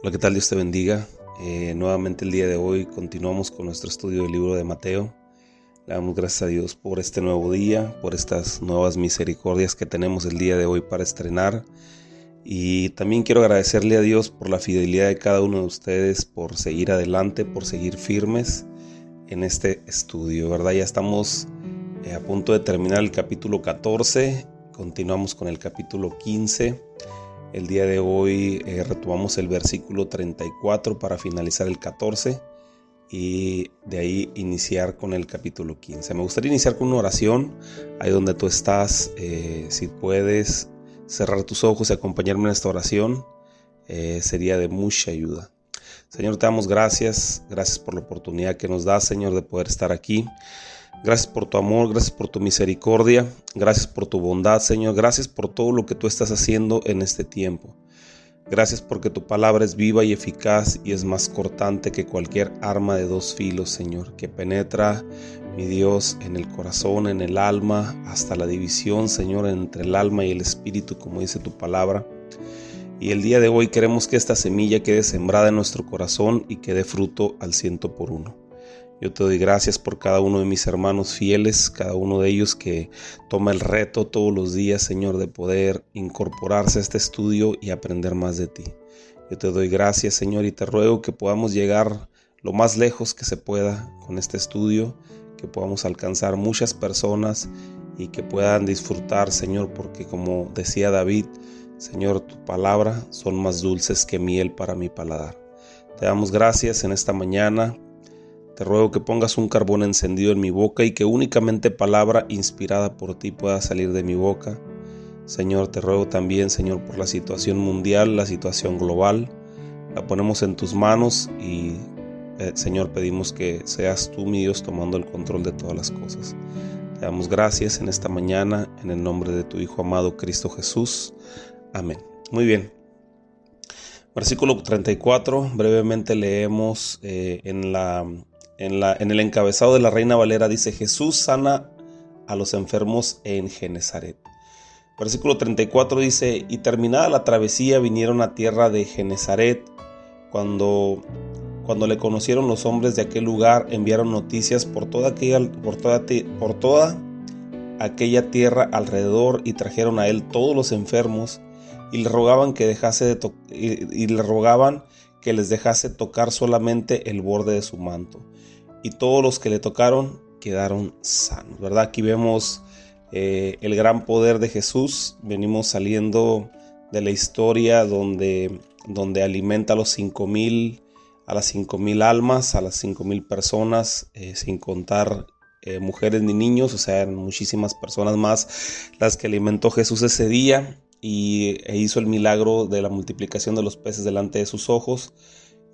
Hola, ¿qué tal? Dios te bendiga. Eh, nuevamente el día de hoy continuamos con nuestro estudio del libro de Mateo. Le damos gracias a Dios por este nuevo día, por estas nuevas misericordias que tenemos el día de hoy para estrenar. Y también quiero agradecerle a Dios por la fidelidad de cada uno de ustedes, por seguir adelante, por seguir firmes en este estudio, ¿verdad? Ya estamos eh, a punto de terminar el capítulo 14, continuamos con el capítulo 15 el día de hoy eh, retomamos el versículo 34 para finalizar el 14 y de ahí iniciar con el capítulo 15. Me gustaría iniciar con una oración, ahí donde tú estás, eh, si puedes cerrar tus ojos y acompañarme en esta oración, eh, sería de mucha ayuda. Señor, te damos gracias, gracias por la oportunidad que nos das, Señor, de poder estar aquí. Gracias por tu amor, gracias por tu misericordia, gracias por tu bondad, Señor, gracias por todo lo que tú estás haciendo en este tiempo. Gracias porque tu palabra es viva y eficaz y es más cortante que cualquier arma de dos filos, Señor, que penetra, mi Dios, en el corazón, en el alma, hasta la división, Señor, entre el alma y el espíritu, como dice tu palabra. Y el día de hoy queremos que esta semilla quede sembrada en nuestro corazón y que dé fruto al ciento por uno. Yo te doy gracias por cada uno de mis hermanos fieles, cada uno de ellos que toma el reto todos los días, Señor, de poder incorporarse a este estudio y aprender más de ti. Yo te doy gracias, Señor, y te ruego que podamos llegar lo más lejos que se pueda con este estudio, que podamos alcanzar muchas personas y que puedan disfrutar, Señor, porque como decía David, Señor, tu palabra son más dulces que miel para mi paladar. Te damos gracias en esta mañana te ruego que pongas un carbón encendido en mi boca y que únicamente palabra inspirada por ti pueda salir de mi boca. Señor, te ruego también, Señor, por la situación mundial, la situación global. La ponemos en tus manos y, eh, Señor, pedimos que seas tú, mi Dios, tomando el control de todas las cosas. Te damos gracias en esta mañana, en el nombre de tu Hijo amado Cristo Jesús. Amén. Muy bien. Versículo 34, brevemente leemos eh, en la en, el encabezado de la Reina Valera dice, Jesús sana a los enfermos en Genezaret. Versículo 34 dice, y terminada la travesía vinieron a tierra de Genezaret. Cuando, cuando le conocieron los hombres de aquel lugar, enviaron noticias por toda, aquella, por, toda, por toda aquella tierra alrededor y trajeron a él todos los enfermos y le rogaban que dejase de y le rogaban que les dejase tocar solamente el borde de su manto y todos los que le tocaron quedaron sanos, ¿verdad? Aquí vemos eh, el gran poder de Jesús, venimos saliendo de la historia donde, donde alimenta a los cinco mil, a las cinco mil almas, a las cinco mil personas, eh, sin contar eh, mujeres ni niños, o sea, eran muchísimas personas más las que alimentó Jesús ese día y e hizo el milagro de la multiplicación de los peces delante de sus ojos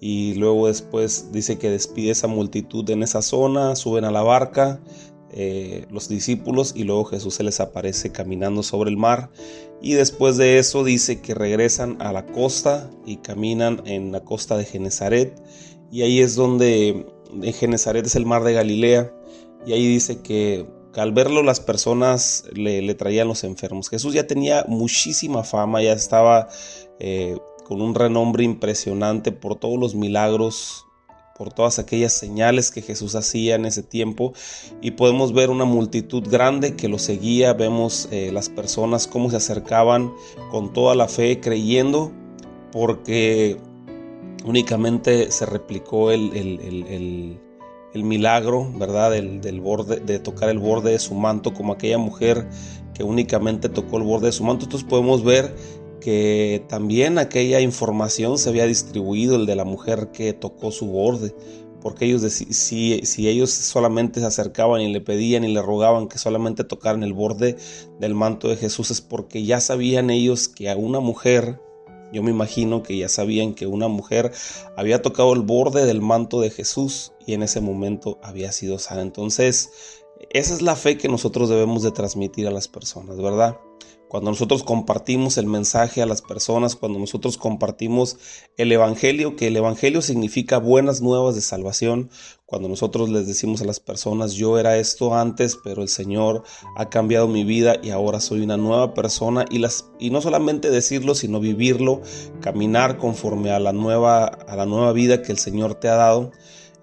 y luego después dice que despide esa multitud en esa zona, suben a la barca eh, los discípulos y luego Jesús se les aparece caminando sobre el mar y después de eso dice que regresan a la costa y caminan en la costa de Genezaret y ahí es donde en Genezaret es el mar de Galilea y ahí dice que al verlo las personas le, traían los enfermos. Jesús ya tenía muchísima fama, ya estaba eh, con un renombre impresionante por todos los milagros, por todas aquellas señales que Jesús hacía en ese tiempo y podemos ver una multitud grande que lo seguía, vemos eh, las personas cómo se acercaban con toda la fe creyendo porque únicamente se replicó el, milagro, ¿verdad? Del, borde, de tocar el borde de su manto como aquella mujer que únicamente tocó el borde de su manto. Entonces podemos ver que también aquella información se había distribuido, el de la mujer que tocó su borde, porque ellos si, si ellos solamente se acercaban y le pedían y le rogaban que solamente tocaran el borde del manto de Jesús es porque ya sabían ellos que a una mujer, yo me imagino que ya sabían que una mujer había tocado el borde del manto de Jesús y en ese momento había sido sana. Entonces, esa es la fe que nosotros debemos de transmitir a las personas, ¿verdad? Cuando nosotros compartimos el mensaje a las personas, cuando nosotros compartimos el Evangelio, que el Evangelio significa buenas nuevas de salvación, cuando nosotros les decimos a las personas, yo era esto antes, pero el Señor ha cambiado mi vida y ahora soy una nueva persona, y, las, y no solamente decirlo, sino vivirlo, caminar conforme a la, nueva, a la nueva vida que el Señor te ha dado,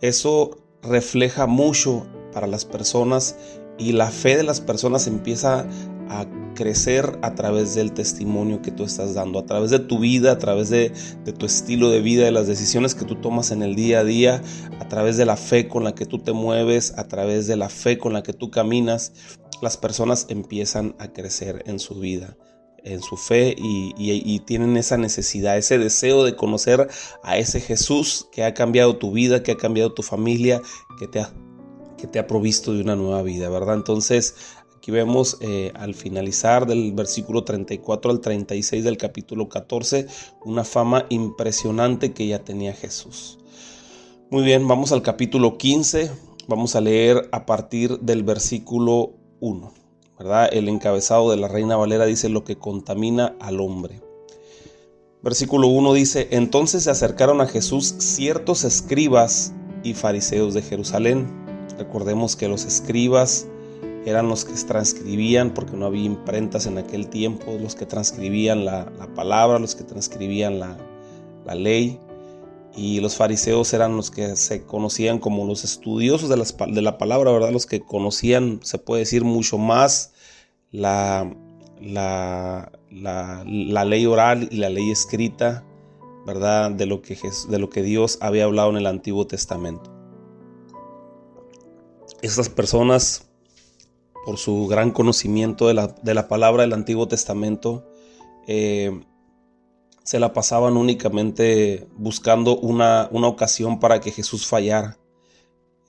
eso refleja mucho para las personas y la fe de las personas empieza a crecer a través del testimonio que tú estás dando, a través de tu vida, a través de, tu estilo de vida, de las decisiones que tú tomas en el día a día, a través de la fe con la que tú te mueves, a través de la fe con la que tú caminas, las personas empiezan a crecer en su vida en su fe y, tienen esa necesidad, ese deseo de conocer a ese Jesús que ha cambiado tu vida, que ha cambiado tu familia, que te ha, que te ha provisto de una nueva vida, ¿verdad? Entonces Aquí vemos eh, al finalizar del versículo 34 al 36 del capítulo 14 una fama impresionante que ya tenía Jesús. Muy bien, vamos al capítulo 15, vamos a leer a partir del versículo 1. ¿verdad? El encabezado de la Reina Valera dice lo que contamina al hombre. Versículo 1 dice, entonces se acercaron a Jesús ciertos escribas y fariseos de Jerusalén. Recordemos que los escribas eran los que transcribían, porque no había imprentas en aquel tiempo, los que transcribían la, palabra, los que transcribían la, ley. Y los fariseos eran los que se conocían como los estudiosos de, de la palabra, ¿verdad? Los que conocían, se puede decir, mucho más la, la, la, ley oral y la ley escrita, ¿verdad? De lo, que, de lo que Dios había hablado en el Antiguo Testamento. Estas personas por su gran conocimiento de la, palabra del Antiguo Testamento, eh, se la pasaban únicamente buscando una, ocasión para que Jesús fallara.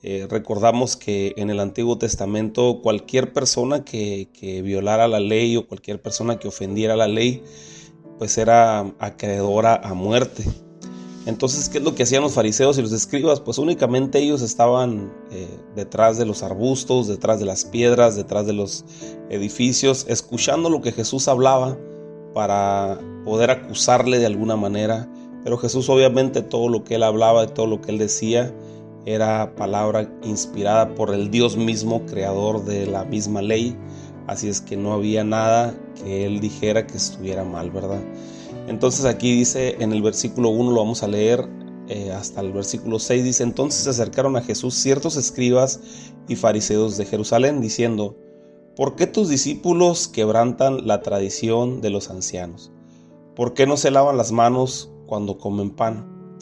Eh, recordamos que en el Antiguo Testamento cualquier persona que, que, violara la ley o cualquier persona que ofendiera la ley, pues era acreedora a muerte. Entonces, ¿qué es lo que hacían los fariseos y los escribas? Pues únicamente ellos estaban eh, detrás de los arbustos, detrás de las piedras, detrás de los edificios, escuchando lo que Jesús hablaba para poder acusarle de alguna manera. Pero Jesús obviamente todo lo que él hablaba y todo lo que él decía era palabra inspirada por el Dios mismo, creador de la misma ley. Así es que no había nada que él dijera que estuviera mal, ¿verdad? Entonces aquí dice en el versículo 1, lo vamos a leer eh, hasta el versículo 6, dice, entonces se acercaron a Jesús ciertos escribas y fariseos de Jerusalén, diciendo, ¿por qué tus discípulos quebrantan la tradición de los ancianos? ¿Por qué no se lavan las manos cuando comen pan?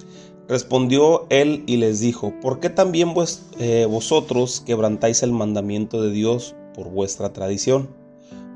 Respondió él y les dijo, ¿por qué también eh, vosotros quebrantáis el mandamiento de Dios por vuestra tradición?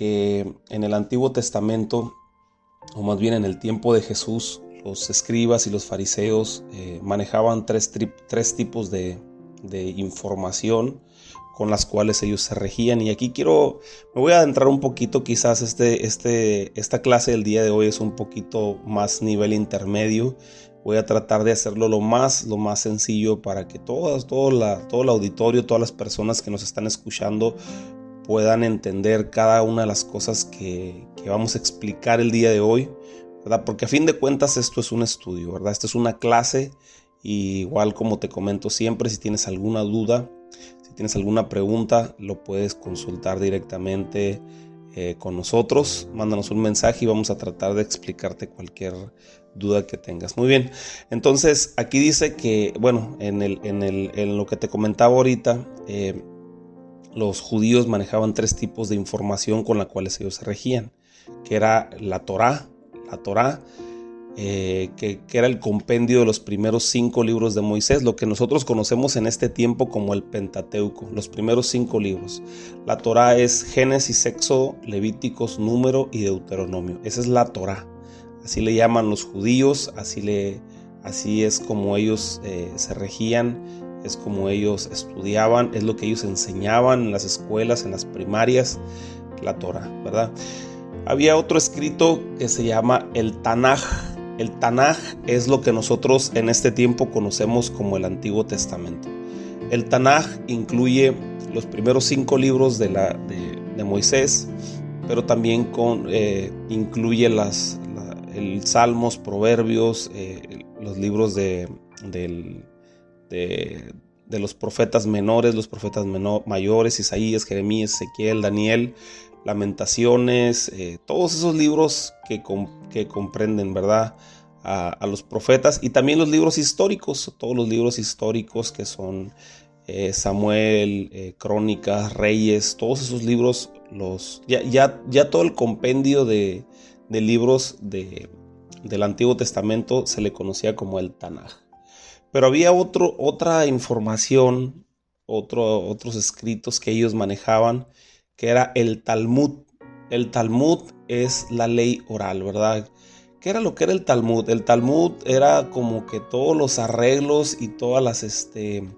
que en el Antiguo Testamento, o más bien en el tiempo de Jesús, los escribas y los fariseos eh, manejaban tres, tipos de, información con las cuales ellos se regían. Y aquí quiero, me voy a adentrar un poquito, quizás este, este, esta clase del día de hoy es un poquito más nivel intermedio. Voy a tratar de hacerlo lo más, lo más sencillo para que todas, todo, la, todo el auditorio, todas las personas que nos están escuchando puedan entender cada una de las cosas que, vamos a explicar el día de hoy, ¿verdad? Porque a fin de cuentas esto es un estudio, ¿verdad? Esto es una clase y igual como te comento siempre, si tienes alguna duda, si tienes alguna pregunta, lo puedes consultar directamente eh, con nosotros. Mándanos un mensaje y vamos a tratar de explicarte cualquier duda que tengas. Muy bien, entonces aquí dice que, bueno, en, el, en, el, en lo que te comentaba ahorita, eh, los judíos manejaban tres tipos de información con la cuales ellos se regían, que era la Torá, la Torá, eh, que, era el compendio de los primeros cinco libros de Moisés, lo que nosotros conocemos en este tiempo como el Pentateuco, los primeros cinco libros. La Torah es Génesis, Éxodo, Levíticos, Número y Deuteronomio. Esa es la Torah. Así le llaman los judíos, así, le, así es como ellos eh, se regían, es como ellos estudiaban, es lo que ellos enseñaban en las escuelas, en las primarias, la Torah, ¿verdad? Había otro escrito que se llama el Tanaj, el Tanaj es lo que nosotros en este tiempo conocemos como el Antiguo Testamento. El Tanaj incluye los primeros cinco libros de, la, de, Moisés, pero también con, eh, incluye las, el Salmos, Proverbios, eh, los libros de, de, los profetas menores, los profetas mayores, Isaías, Jeremías, Ezequiel, Daniel, Lamentaciones, eh, todos esos libros que, que comprenden, ¿verdad? A, los profetas y también los libros históricos, todos los libros históricos que son eh, Samuel, eh, Crónicas, Reyes, todos esos libros, los, ya, ya, ya todo el compendio de, libros de, del Antiguo Testamento se le conocía como el Tanaj. Pero había otro, otra información, otro, otros escritos que ellos manejaban que era el Talmud. El Talmud es la ley oral, ¿verdad? ¿Qué era lo que era el Talmud? El Talmud era como que todos los arreglos y todas las, este,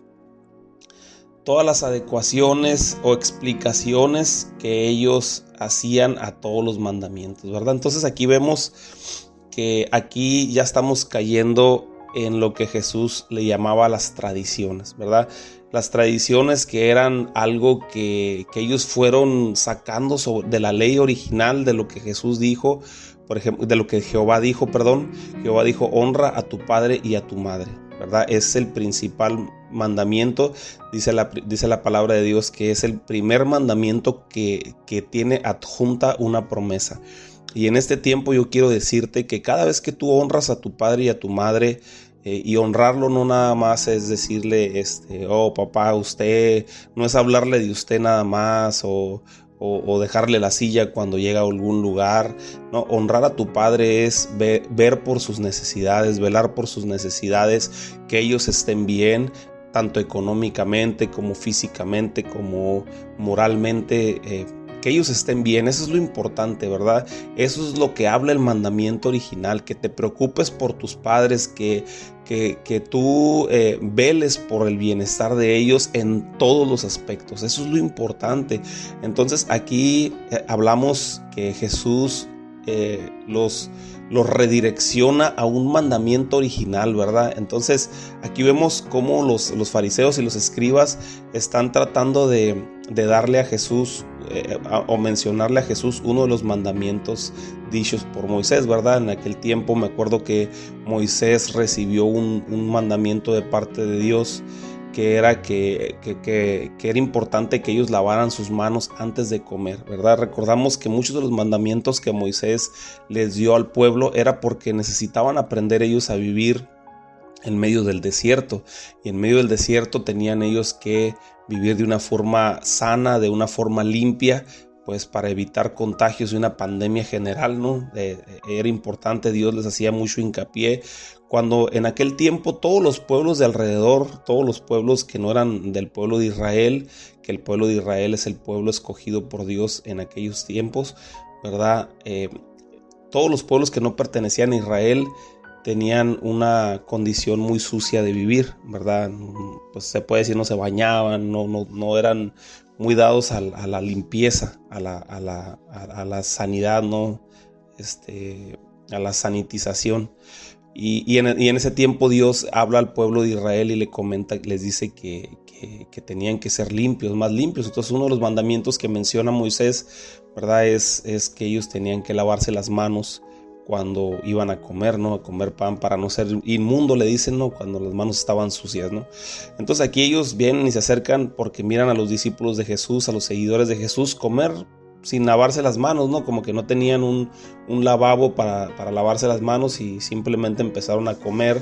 todas las adecuaciones o explicaciones que ellos hacían a todos los mandamientos, ¿verdad? Entonces aquí vemos que aquí ya estamos cayendo en lo que Jesús le llamaba las tradiciones, ¿verdad? las tradiciones que eran algo que, ellos fueron sacando de la ley original de lo que Jesús dijo, por ejemplo, de lo que Jehová dijo, perdón, Jehová dijo, honra a tu padre y a tu madre, ¿verdad? Es el principal mandamiento, dice la, dice la palabra de Dios, que es el primer mandamiento que, que tiene adjunta una promesa. Y en este tiempo yo quiero decirte que cada vez que tú honras a tu padre y a tu madre, eh, y honrarlo no nada más es decirle, este, oh papá, usted, no es hablarle de usted nada más o, dejarle la silla cuando llega a algún lugar. No, honrar a tu padre es ver, por sus necesidades, velar por sus necesidades, que ellos estén bien, tanto económicamente como físicamente, como moralmente. Eh, que ellos estén bien, eso es lo importante, ¿verdad? Eso es lo que habla el mandamiento original, que te preocupes por tus padres, que, que, que tú eh, veles por el bienestar de ellos en todos los aspectos, eso es lo importante. Entonces aquí eh, hablamos que Jesús eh, los, los redirecciona a un mandamiento original, ¿verdad? Entonces aquí vemos cómo los, los fariseos y los escribas están tratando de, de darle a Jesús eh, o mencionarle a Jesús uno de los mandamientos dichos por Moisés, ¿verdad? En aquel tiempo me acuerdo que Moisés recibió un, mandamiento de parte de Dios que era que, que, era importante que ellos lavaran sus manos antes de comer, ¿verdad? Recordamos que muchos de los mandamientos que Moisés les dio al pueblo era porque necesitaban aprender ellos a vivir en medio del desierto y en medio del desierto tenían ellos que vivir de una forma sana, de una forma limpia, pues para evitar contagios de una pandemia general, ¿no? Era importante, Dios les hacía mucho hincapié cuando en aquel tiempo todos los pueblos de alrededor, todos los pueblos que no eran del pueblo de Israel, que el pueblo de Israel es el pueblo escogido por Dios en aquellos tiempos, ¿verdad? Eh, todos los pueblos que no pertenecían a Israel tenían una condición muy sucia de vivir, ¿verdad? Pues se puede decir no se bañaban, no, no, no eran muy dados a, la limpieza, a la, a, la, a la, sanidad, ¿no? Este, a la sanitización. Y, y, en, y, en, ese tiempo Dios habla al pueblo de Israel y le comenta, les dice que, que, que, tenían que ser limpios, más limpios. Entonces uno de los mandamientos que menciona Moisés, ¿verdad? Es, es que ellos tenían que lavarse las manos cuando iban a comer, ¿no? A comer pan para no ser inmundo, le dicen, ¿no? Cuando las manos estaban sucias, ¿no? Entonces aquí ellos vienen y se acercan porque miran a los discípulos de Jesús, a los seguidores de Jesús, comer sin lavarse las manos, ¿no? Como que no tenían un, lavabo para, lavarse las manos y simplemente empezaron a comer.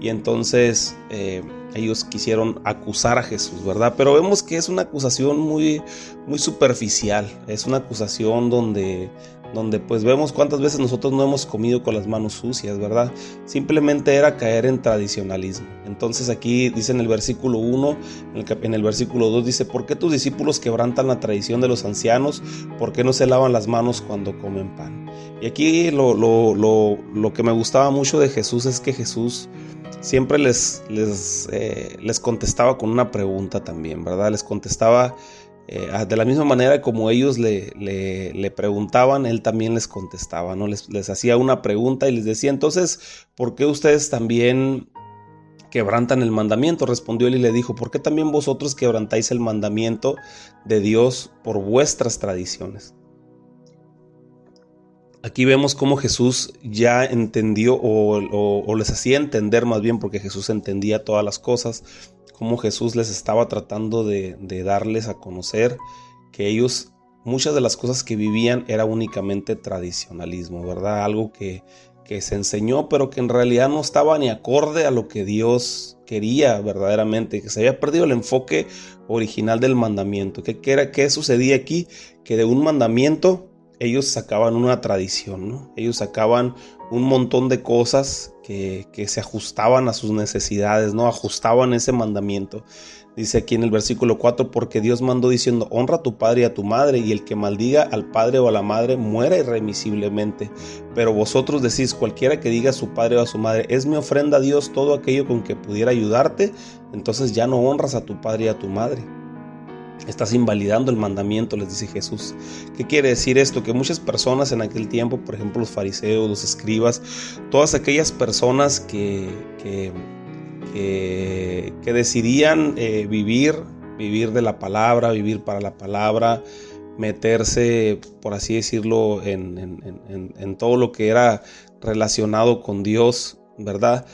Y entonces eh, ellos quisieron acusar a Jesús, ¿verdad? Pero vemos que es una acusación muy, muy superficial, es una acusación donde, donde pues vemos cuántas veces nosotros no hemos comido con las manos sucias, ¿verdad? Simplemente era caer en tradicionalismo. Entonces aquí dice en el versículo 1, en el, versículo 2 dice, ¿por qué tus discípulos quebrantan la tradición de los ancianos? ¿Por qué no se lavan las manos cuando comen pan? Y aquí lo, lo, lo, lo que me gustaba mucho de Jesús es que Jesús siempre les, les, eh, les contestaba con una pregunta también, ¿verdad? Les contestaba eh, de la misma manera como ellos le, le, preguntaban, él también les contestaba, ¿no? Les, les hacía una pregunta y les decía, entonces, ¿por qué ustedes también quebrantan el mandamiento? Respondió él y le dijo, ¿por qué también vosotros quebrantáis el mandamiento de Dios por vuestras tradiciones? Aquí vemos cómo Jesús ya entendió o, les hacía entender más bien porque Jesús entendía todas las cosas, cómo Jesús les estaba tratando de, darles a conocer que ellos, muchas de las cosas que vivían era únicamente tradicionalismo, ¿verdad? Algo que, se enseñó, pero que en realidad no estaba ni acorde a lo que Dios quería verdaderamente, que se había perdido el enfoque original del mandamiento. ¿Qué, qué, era, qué sucedía aquí? Que de un mandamiento ellos sacaban una tradición, ¿no? Ellos sacaban un montón de cosas que, se ajustaban a sus necesidades, ¿no? Ajustaban ese mandamiento. Dice aquí en el versículo 4, porque Dios mandó diciendo, honra a tu padre y a tu madre, y el que maldiga al padre o a la madre muera irremisiblemente. Pero vosotros decís, cualquiera que diga a su padre o a su madre, es mi ofrenda a Dios todo aquello con que pudiera ayudarte, entonces ya no honras a tu padre y a tu madre. Estás invalidando el mandamiento, les dice Jesús. ¿Qué quiere decir esto? Que muchas personas en aquel tiempo, por ejemplo los fariseos, los escribas, todas aquellas personas que, que, que, decidían eh, vivir, vivir de la palabra, vivir para la palabra, meterse, por así decirlo, en, en todo lo que era relacionado con Dios, ¿verdad?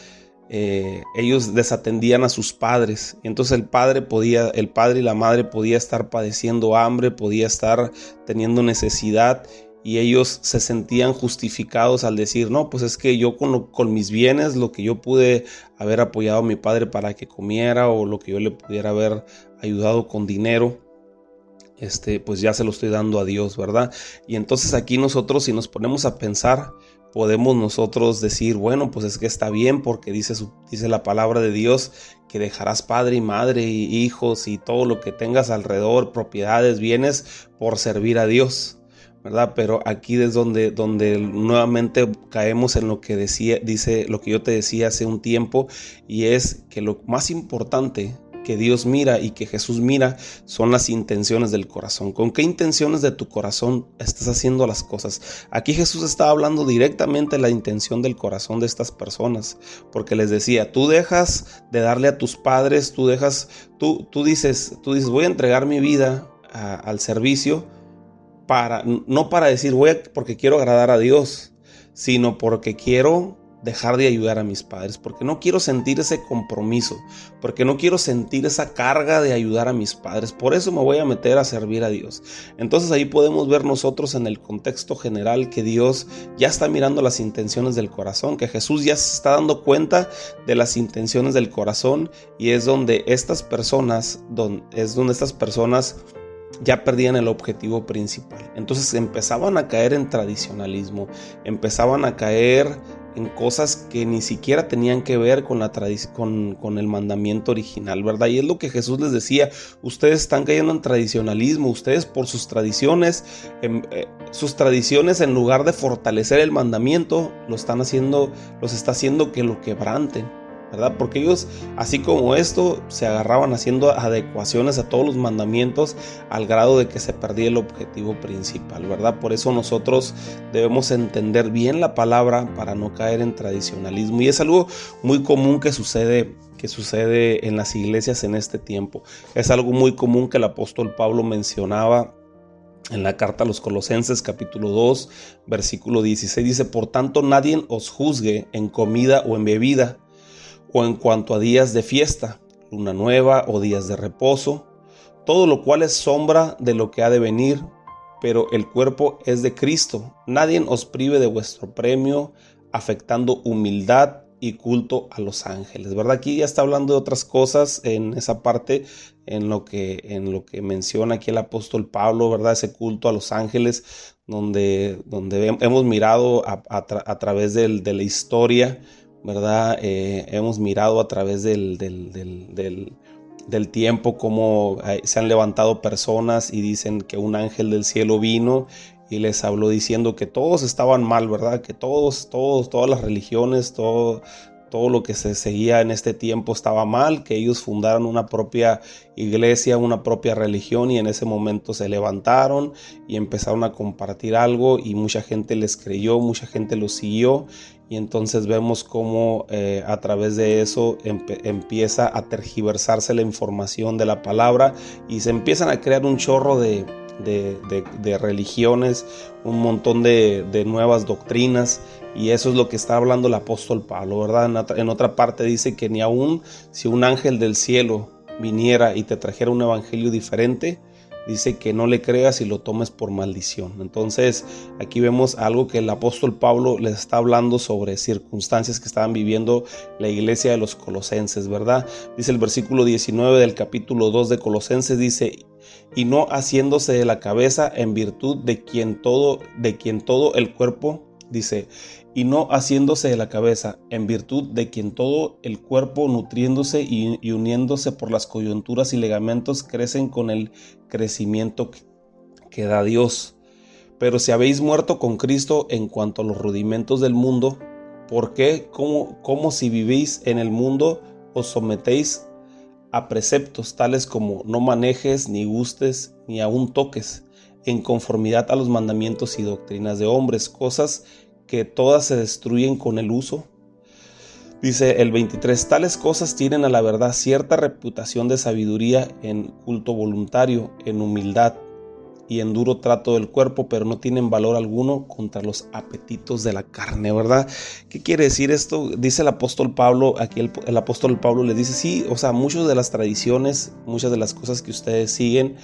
Eh, ellos desatendían a sus padres. Entonces el padre podía, el padre y la madre podía estar padeciendo hambre, podía estar teniendo necesidad y ellos se sentían justificados al decir, no, pues es que yo con, con, mis bienes, lo que yo pude haber apoyado a mi padre para que comiera o lo que yo le pudiera haber ayudado con dinero, este, pues ya se lo estoy dando a Dios, ¿verdad? Y entonces aquí nosotros si nos ponemos a pensar, podemos nosotros decir, bueno, pues es que está bien porque dice, dice la palabra de Dios que dejarás padre y madre y hijos y todo lo que tengas alrededor, propiedades, bienes, por servir a Dios. ¿verdad? Pero aquí es donde, donde nuevamente caemos en lo que decía, dice, lo que yo te decía hace un tiempo, y es que lo más importante que Dios mira y que Jesús mira son las intenciones del corazón. ¿Con qué intenciones de tu corazón estás haciendo las cosas? Aquí Jesús está hablando directamente de la intención del corazón de estas personas, porque les decía, tú dejas de darle a tus padres, tú dejas, tú, tú dices, tú dices, voy a entregar mi vida al servicio para, no para decir voy porque quiero agradar a Dios, sino porque quiero dejar de ayudar a mis padres, porque no quiero sentir ese compromiso, porque no quiero sentir esa carga de ayudar a mis padres, por eso me voy a meter a servir a Dios. Entonces ahí podemos ver nosotros en el contexto general que Dios ya está mirando las intenciones del corazón, que Jesús ya se está dando cuenta de las intenciones del corazón y es donde estas personas, es donde estas personas ya perdían el objetivo principal. Entonces empezaban a caer en tradicionalismo, empezaban a caer en cosas que ni siquiera tenían que ver con, la con, con el mandamiento original, ¿verdad? Y es lo que Jesús les decía, ustedes están cayendo en tradicionalismo, ustedes por sus tradiciones, em, eh, sus tradiciones en lugar de fortalecer el mandamiento, lo están haciendo, los está haciendo que lo quebranten. Porque ellos, así como esto, se agarraban haciendo adecuaciones a todos los mandamientos al grado de que se perdía el objetivo principal, ¿verdad? Por eso nosotros debemos entender bien la palabra para no caer en tradicionalismo y es algo muy común que sucede que sucede en las iglesias en este tiempo. Es algo muy común que el apóstol Pablo mencionaba en la carta a los Colosenses capítulo 2 versículo 16 dice, por tanto nadie os juzgue en comida o en bebida o en cuanto a días de fiesta, luna nueva o días de reposo, todo lo cual es sombra de lo que ha de venir, pero el cuerpo es de Cristo. Nadie os prive de vuestro premio, afectando humildad y culto a los ángeles, ¿verdad? Aquí ya está hablando de otras cosas en esa parte, en lo que, en lo que menciona aquí el apóstol Pablo, ¿verdad? Ese culto a los ángeles, donde, donde hemos mirado a, través del, de la historia, ¿verdad? Eh, hemos mirado a través del, del, del, del tiempo cómo eh, se han levantado personas y dicen que un ángel del cielo vino y les habló diciendo que todos estaban mal, ¿verdad? Que todos, todos, todas las religiones, todo, todo lo que se seguía en este tiempo estaba mal, que ellos fundaron una propia iglesia, una propia religión y en ese momento se levantaron y empezaron a compartir algo y mucha gente les creyó, mucha gente los siguió y entonces vemos cómo eh, a través de eso empieza a tergiversarse la información de la palabra y se empiezan a crear un chorro de, de, religiones, un montón de, nuevas doctrinas. Y eso es lo que está hablando el apóstol Pablo, ¿verdad? En otra parte dice que ni aun si un ángel del cielo viniera y te trajera un evangelio diferente, dice que no le creas y lo tomes por maldición. Entonces aquí vemos algo que el apóstol Pablo les está hablando sobre circunstancias que estaban viviendo la iglesia de los colosenses, ¿verdad? Dice el versículo 19 del capítulo 2 de Colosenses, dice, y no haciéndose de la cabeza en virtud de quien todo, de quien todo el cuerpo, dice, y no haciéndose de la cabeza en virtud de quien todo el cuerpo nutriéndose y, uniéndose por las coyunturas y ligamentos crecen con el crecimiento que, da Dios. Pero si habéis muerto con Cristo en cuanto a los rudimentos del mundo, ¿por qué, como, como si vivís en el mundo, os sometéis a preceptos tales como no manejes, ni gustes, ni aun toques, en conformidad a los mandamientos y doctrinas de hombres, cosas que todas se destruyen con el uso. Dice el 23, tales cosas tienen a la verdad cierta reputación de sabiduría en culto voluntario, en humildad, y en duro trato del cuerpo, pero no tienen valor alguno contra los apetitos de la carne, ¿verdad? ¿Qué quiere decir esto? Dice el apóstol Pablo, aquí el, apóstol Pablo le dice, sí, o sea, muchas de las tradiciones, muchas de las cosas que ustedes siguen,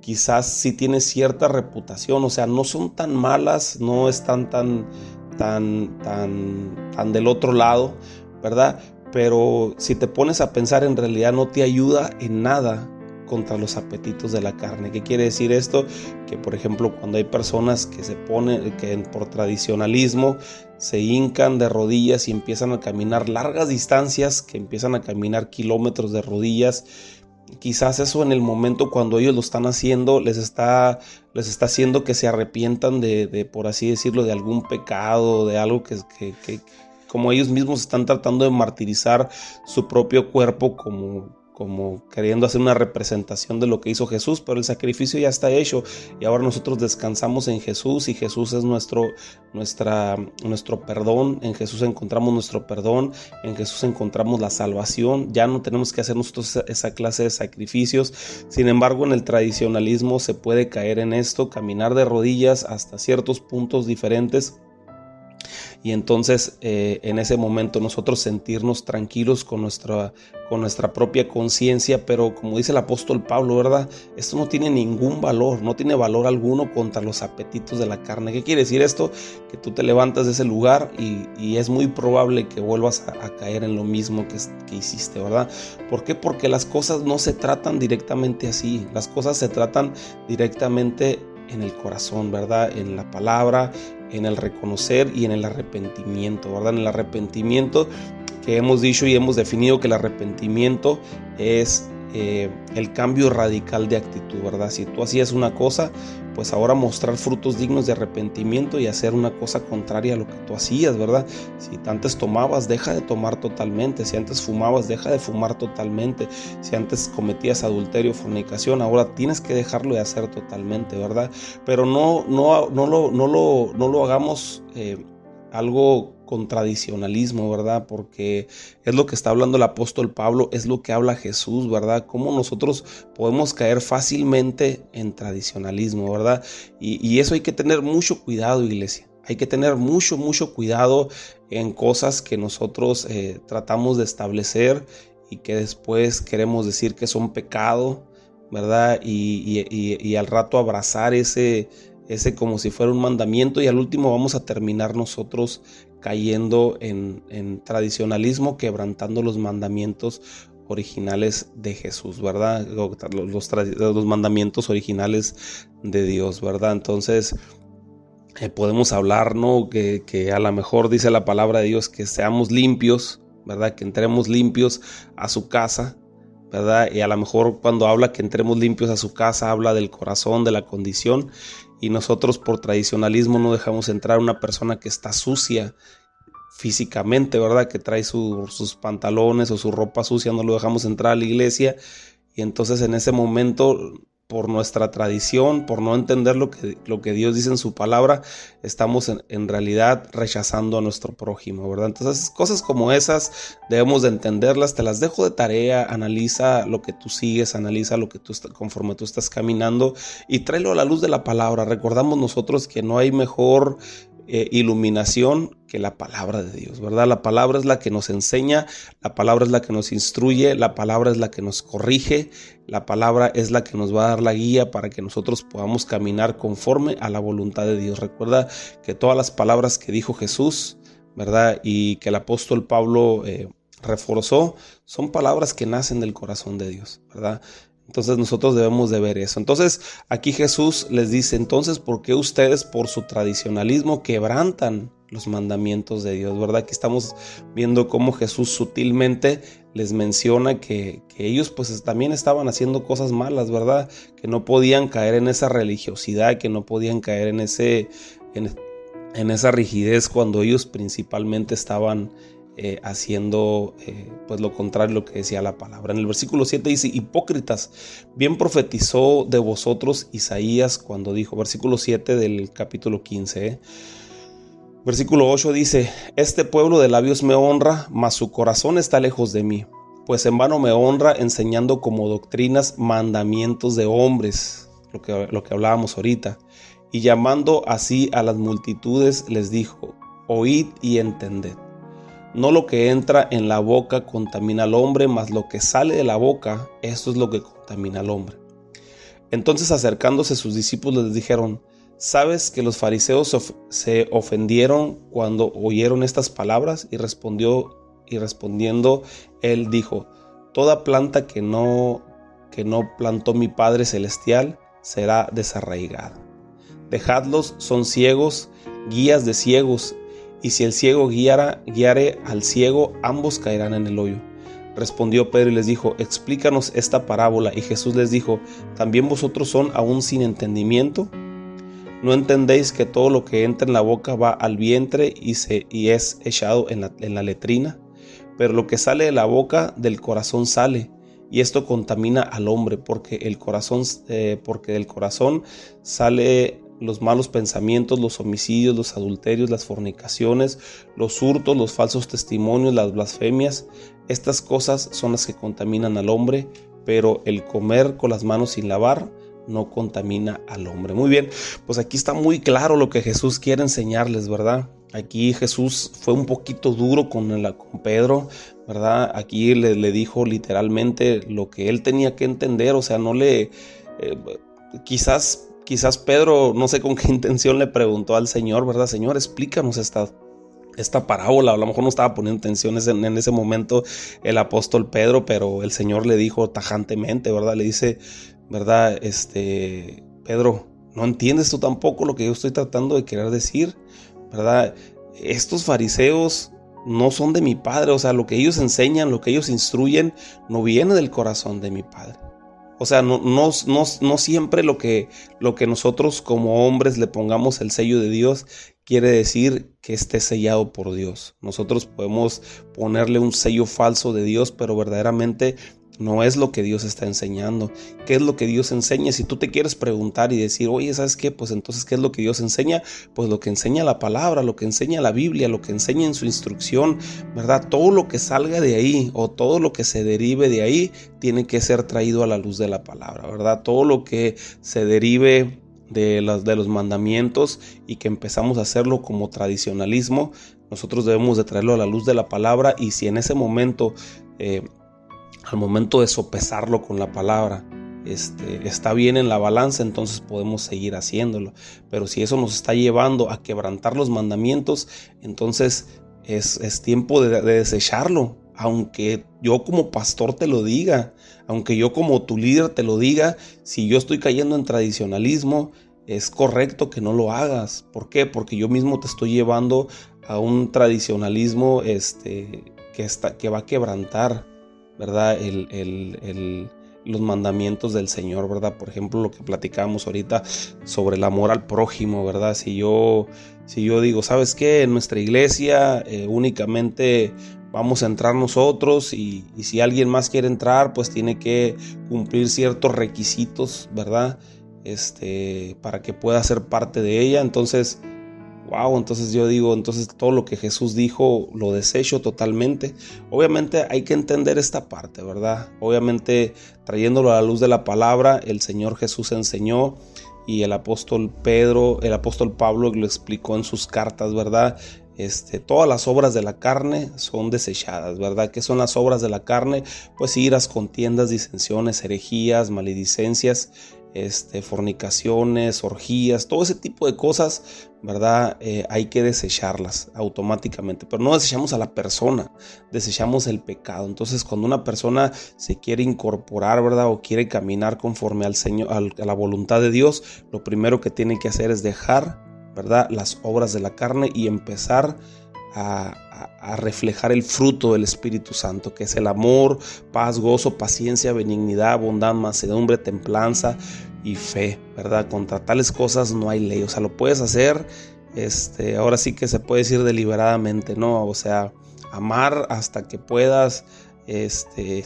quizás sí tienen cierta reputación, o sea, no son tan malas, no están tan, tan, tan, tan del otro lado, ¿verdad? Pero si te pones a pensar, en realidad no te ayuda en nada contra los apetitos de la carne. ¿Qué quiere decir esto? Que por ejemplo cuando hay personas que se ponen, que por tradicionalismo se hincan de rodillas y empiezan a caminar largas distancias, que empiezan a caminar kilómetros de rodillas, quizás eso en el momento cuando ellos lo están haciendo les está, les está haciendo que se arrepientan de, por así decirlo, de algún pecado, de algo que, que como ellos mismos están tratando de martirizar su propio cuerpo como como queriendo hacer una representación de lo que hizo Jesús, pero el sacrificio ya está hecho y ahora nosotros descansamos en Jesús y Jesús es nuestro, nuestro perdón, en Jesús encontramos nuestro perdón, en Jesús encontramos la salvación, ya no tenemos que hacer nosotros esa clase de sacrificios, sin embargo en el tradicionalismo se puede caer en esto, caminar de rodillas hasta ciertos puntos diferentes y entonces eh, en ese momento nosotros sentirnos tranquilos con nuestra, con nuestra propia conciencia, pero como dice el apóstol Pablo, ¿verdad? Esto no tiene ningún valor, no tiene valor alguno contra los apetitos de la carne. ¿Qué quiere decir esto? Que tú te levantas de ese lugar y, es muy probable que vuelvas a, caer en lo mismo que, que hiciste, ¿verdad? ¿Por qué? Porque las cosas no se tratan directamente así, las cosas se tratan directamente en el corazón, ¿verdad? En la palabra, en el reconocer y en el arrepentimiento, ¿verdad? En el arrepentimiento que hemos dicho y hemos definido que el arrepentimiento es eh, el cambio radical de actitud, ¿verdad? Si tú hacías una cosa, pues ahora mostrar frutos dignos de arrepentimiento y hacer una cosa contraria a lo que tú hacías, ¿verdad? Si antes tomabas, deja de tomar totalmente. Si antes fumabas, deja de fumar totalmente. Si antes cometías adulterio, fornicación, ahora tienes que dejarlo de hacer totalmente, ¿verdad? Pero no, no, no, lo, no, lo, no lo hagamos eh, algo con tradicionalismo, ¿verdad? Porque es lo que está hablando el apóstol Pablo, es lo que habla Jesús, ¿verdad? Cómo nosotros podemos caer fácilmente en tradicionalismo, ¿verdad? Y, eso hay que tener mucho cuidado, iglesia. Hay que tener mucho, mucho cuidado en cosas que nosotros eh, tratamos de establecer y que después queremos decir que son pecado, ¿verdad? Y, y al rato abrazar ese, ese como si fuera un mandamiento y al último vamos a terminar nosotros cayendo en, tradicionalismo, quebrantando los mandamientos originales de Jesús, ¿verdad? Los, los, mandamientos originales de Dios, ¿verdad? Entonces, eh, podemos hablar, ¿no? Que, que, a lo mejor dice la palabra de Dios que seamos limpios, ¿verdad? Que entremos limpios a su casa, ¿verdad? Y a lo mejor cuando habla que entremos limpios a su casa, habla del corazón, de la condición, y nosotros por tradicionalismo no dejamos entrar a una persona que está sucia físicamente, ¿verdad? Que trae sus pantalones o su ropa sucia, no lo dejamos entrar a la iglesia, y entonces en ese momento por nuestra tradición, por no entender lo que, lo que Dios dice en su palabra, estamos en, realidad rechazando a nuestro prójimo, ¿verdad? Entonces, cosas como esas debemos de entenderlas, te las dejo de tarea, analiza lo que tú sigues, analiza lo que tú conforme tú estás caminando y tráelo a la luz de la palabra. Recordamos nosotros que no hay mejor eh, iluminación que la palabra de Dios, ¿verdad? La palabra es la que nos enseña, la palabra es la que nos instruye, la palabra es la que nos corrige, la palabra es la que nos va a dar la guía para que nosotros podamos caminar conforme a la voluntad de Dios. Recuerda que todas las palabras que dijo Jesús, ¿verdad? Y que el apóstol Pablo eh, reforzó, son palabras que nacen del corazón de Dios, ¿verdad? Entonces nosotros debemos de ver eso. Entonces aquí Jesús les dice, entonces, ¿por qué ustedes por su tradicionalismo quebrantan los mandamientos de Dios? ¿Verdad? Aquí estamos viendo cómo Jesús sutilmente les menciona que, ellos pues también estaban haciendo cosas malas, ¿verdad? Que no podían caer en esa religiosidad, que no podían caer en ese... en esa rigidez cuando ellos principalmente estaban eh, haciendo eh, pues lo contrario a lo que decía la palabra. En el versículo 7 dice, hipócritas, bien profetizó de vosotros Isaías cuando dijo, versículo 7 del capítulo 15. ¿eh? Versículo 8 dice, este pueblo de labios me honra, mas su corazón está lejos de mí, pues en vano me honra enseñando como doctrinas mandamientos de hombres, lo que, lo que hablábamos ahorita, y llamando así a las multitudes les dijo, oíd y entended. No lo que entra en la boca contamina al hombre, mas lo que sale de la boca, eso es lo que contamina al hombre. Entonces acercándose sus discípulos les dijeron, ¿sabes que los fariseos se ofendieron cuando oyeron estas palabras? Y respondió y respondiendo él dijo, toda planta que no que no plantó mi Padre celestial será desarraigada. Dejadlos, son ciegos, guías de ciegos, y si el ciego guiara, guiare al ciego, ambos caerán en el hoyo. Respondió Pedro y les dijo, explícanos esta parábola. Y Jesús les dijo, ¿también vosotros son aún sin entendimiento? ¿No entendéis que todo lo que entra en la boca va al vientre y, se, y es echado en la, letrina? Pero lo que sale de la boca del corazón sale, y esto contamina al hombre, porque el corazón, eh, porque del corazón sale los malos pensamientos, los homicidios, los adulterios, las fornicaciones, los hurtos, los falsos testimonios, las blasfemias. Estas cosas son las que contaminan al hombre, pero el comer con las manos sin lavar no contamina al hombre. Muy bien, pues aquí está muy claro lo que Jesús quiere enseñarles, ¿verdad? Aquí Jesús fue un poquito duro con, Pedro, ¿verdad? Aquí le, le, dijo literalmente lo que él tenía que entender, o sea, no le... Eh, quizás Quizás Pedro, no sé con qué intención, le preguntó al Señor, ¿verdad? Señor, explícanos esta, esta parábola. A lo mejor no estaba poniendo tensiones en, ese momento el apóstol Pedro, pero el Señor le dijo tajantemente, ¿verdad? Le dice, ¿verdad? Este, Pedro, ¿no entiendes tú tampoco lo que yo estoy tratando de querer decir? ¿Verdad? Estos fariseos no son de mi Padre, o sea, lo que ellos enseñan, lo que ellos instruyen, no viene del corazón de mi Padre. O sea, no, no, no, siempre lo que, lo que nosotros como hombres le pongamos el sello de Dios quiere decir que esté sellado por Dios. Nosotros podemos ponerle un sello falso de Dios, pero verdaderamente no es lo que Dios está enseñando. ¿Qué es lo que Dios enseña? Si tú te quieres preguntar y decir, oye, ¿sabes qué? Pues entonces, ¿qué es lo que Dios enseña? Pues lo que enseña la palabra, lo que enseña la Biblia, lo que enseña en su instrucción, ¿verdad? Todo lo que salga de ahí o todo lo que se derive de ahí tiene que ser traído a la luz de la palabra, ¿verdad? Todo lo que se derive de, las, de los mandamientos y que empezamos a hacerlo como tradicionalismo, nosotros debemos de traerlo a la luz de la palabra y si en ese momento... Eh, al momento de sopesarlo con la palabra, este, está bien en la balanza, entonces podemos seguir haciéndolo. Pero si eso nos está llevando a quebrantar los mandamientos, entonces es, tiempo de, desecharlo. Aunque yo como pastor te lo diga, aunque yo como tu líder te lo diga, si yo estoy cayendo en tradicionalismo, es correcto que no lo hagas. ¿Por qué? Porque yo mismo te estoy llevando a un tradicionalismo este, que, que va a quebrantar, ¿verdad? el, los mandamientos del Señor, ¿verdad? Por ejemplo, lo que platicamos ahorita sobre el amor al prójimo, ¿verdad? Si yo, si yo digo, ¿sabes qué? En nuestra iglesia eh, únicamente vamos a entrar nosotros y, y, si alguien más quiere entrar, pues tiene que cumplir ciertos requisitos, ¿verdad? Este, para que pueda ser parte de ella. Entonces, entonces yo digo, entonces todo lo que Jesús dijo lo desecho totalmente. Obviamente hay que entender esta parte, ¿verdad? Obviamente trayéndolo a la luz de la palabra, el Señor Jesús enseñó y el apóstol Pedro, el apóstol Pablo lo explicó en sus cartas, ¿verdad? Este, todas las obras de la carne son desechadas, ¿verdad? ¿Qué son las obras de la carne? Pues iras, contiendas, disensiones, herejías, maledicencias, este, fornicaciones, orgías, todo ese tipo de cosas, ¿verdad? Eh, hay que desecharlas automáticamente, pero no desechamos a la persona, desechamos el pecado. Entonces, cuando una persona se quiere incorporar, ¿verdad? O quiere caminar conforme al Señor, a la voluntad de Dios, lo primero que tiene que hacer es dejar, ¿verdad? Las obras de la carne y empezar a, a, reflejar el fruto del Espíritu Santo, que es el amor, paz, gozo, paciencia, benignidad, bondad, mansedumbre, templanza y fe, ¿verdad? Contra tales cosas no hay ley, o sea, lo puedes hacer, este, ahora sí que se puede decir deliberadamente, ¿no? O sea, amar hasta que puedas, este,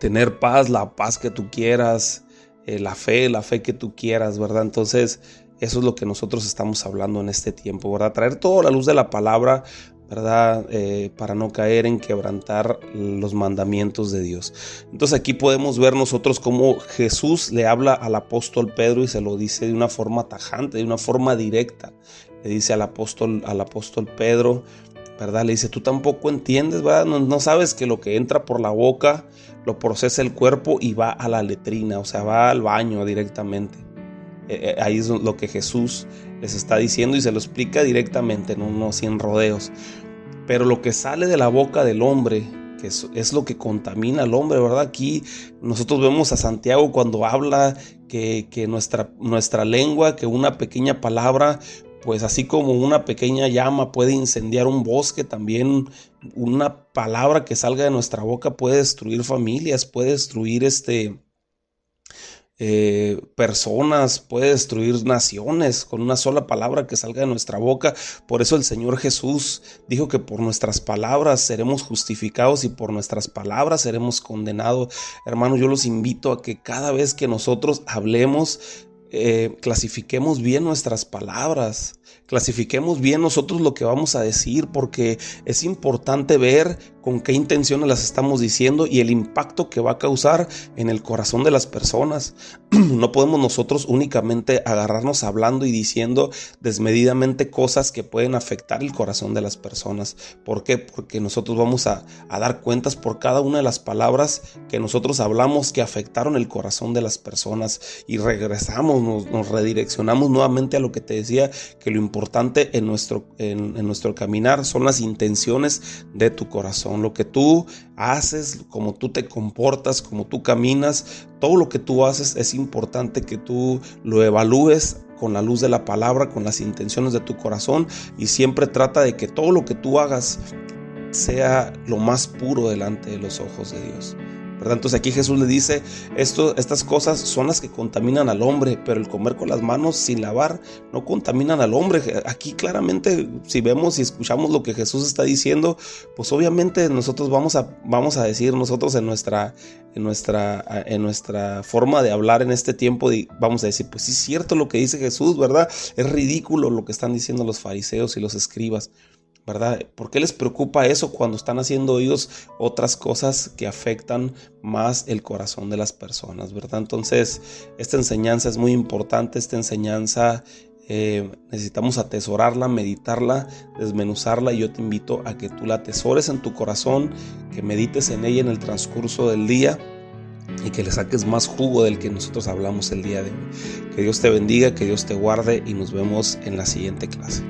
tener paz, la paz que tú quieras, eh, la fe, la fe que tú quieras, ¿verdad? Entonces, eso es lo que nosotros estamos hablando en este tiempo, ¿verdad? Traer toda la luz de la palabra, ¿verdad? Eh, para no caer en quebrantar los mandamientos de Dios. Entonces aquí podemos ver nosotros cómo Jesús le habla al apóstol Pedro y se lo dice de una forma tajante, de una forma directa. Le dice al apóstol, al apóstol Pedro, ¿verdad? Le dice, tú tampoco entiendes, ¿verdad? No, no sabes que lo que entra por la boca lo procesa el cuerpo y va a la letrina, o sea, va al baño directamente. Eh, eh, ahí es lo que Jesús les está diciendo y se lo explica directamente, no, sin rodeos. Pero lo que sale de la boca del hombre, que es, lo que contamina al hombre, ¿verdad? Aquí nosotros vemos a Santiago cuando habla que, nuestra lengua, que una pequeña palabra pues así como una pequeña llama puede incendiar un bosque, también una palabra que salga de nuestra boca puede destruir familias, puede destruir este eh, personas, puede destruir naciones con una sola palabra que salga de nuestra boca. Por eso el Señor Jesús dijo que por nuestras palabras seremos justificados y por nuestras palabras seremos condenados. Hermanos, yo los invito a que cada vez que nosotros hablemos, eh, clasifiquemos bien nuestras palabras, clasifiquemos bien nosotros lo que vamos a decir, porque es importante ver con qué intenciones las estamos diciendo y el impacto que va a causar en el corazón de las personas. no podemos nosotros únicamente agarrarnos hablando y diciendo desmedidamente cosas que pueden afectar el corazón de las personas. ¿Por qué? Porque nosotros vamos a, dar cuentas por cada una de las palabras que nosotros hablamos que afectaron el corazón de las personas y regresamos, nos, redireccionamos nuevamente a lo que te decía, que lo importante en nuestro, en nuestro caminar son las intenciones de tu corazón lo que tú haces, como tú te comportas, como tú caminas, todo lo que tú haces es importante que tú lo evalúes con la luz de la palabra, con las intenciones de tu corazón y siempre trata de que todo lo que tú hagas sea lo más puro delante de los ojos de Dios. Entonces aquí Jesús le dice, esto, estas cosas son las que contaminan al hombre, pero el comer con las manos sin lavar no contaminan al hombre. Aquí claramente, si vemos y escuchamos lo que Jesús está diciendo, pues obviamente nosotros vamos a, vamos a decir, nosotros en nuestra, en, nuestra, en nuestra forma de hablar en este tiempo, vamos a decir, pues sí es cierto lo que dice Jesús, ¿verdad? Es ridículo lo que están diciendo los fariseos y los escribas. ¿Verdad? ¿Por qué les preocupa eso cuando están haciendo ellos otras cosas que afectan más el corazón de las personas, ¿verdad? Entonces, esta enseñanza es muy importante, esta enseñanza eh, necesitamos atesorarla, meditarla, desmenuzarla y yo te invito a que tú la atesores en tu corazón, que medites en ella en el transcurso del día y que le saques más jugo del que nosotros hablamos el día de hoy. Que Dios te bendiga, que Dios te guarde y nos vemos en la siguiente clase.